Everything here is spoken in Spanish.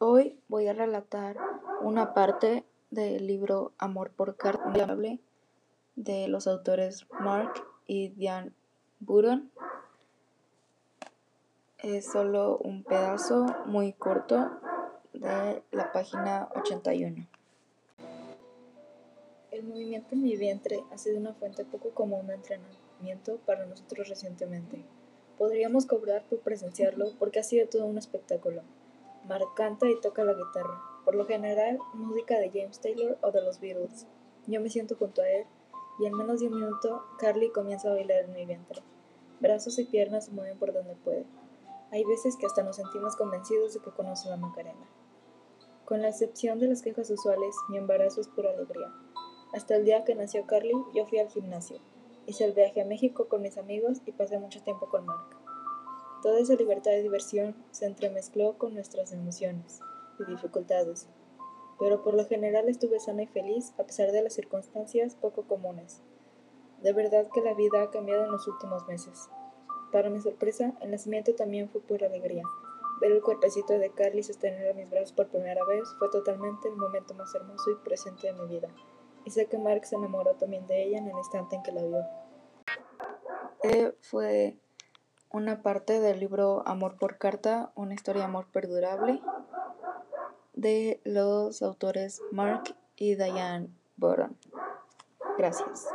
Hoy voy a relatar una parte del libro Amor por carta de los autores Mark y Diane Buron. Es solo un pedazo muy corto de la página 81. El movimiento en mi vientre ha sido una fuente poco común de entrenamiento para nosotros recientemente. Podríamos cobrar por presenciarlo porque ha sido todo un espectáculo. Mark canta y toca la guitarra, por lo general música de James Taylor o de los Beatles. Yo me siento junto a él y en menos de un minuto Carly comienza a bailar en mi vientre. Brazos y piernas se mueven por donde puede. Hay veces que hasta nos sentimos convencidos de que conoce la Macarena. Con la excepción de las quejas usuales, mi embarazo es pura alegría. Hasta el día que nació Carly, yo fui al gimnasio. Hice el viaje a México con mis amigos y pasé mucho tiempo con Mark. Toda esa libertad de diversión se entremezcló con nuestras emociones y dificultades, pero por lo general estuve sana y feliz a pesar de las circunstancias poco comunes. De verdad que la vida ha cambiado en los últimos meses. Para mi sorpresa, el nacimiento también fue pura alegría. Ver el cuerpecito de Carly sostener a mis brazos por primera vez fue totalmente el momento más hermoso y presente de mi vida. Y sé que Mark se enamoró también de ella en el instante en que la vio. Eh, fue una parte del libro Amor por Carta, una historia de amor perdurable de los autores Mark y Diane Boron. Gracias.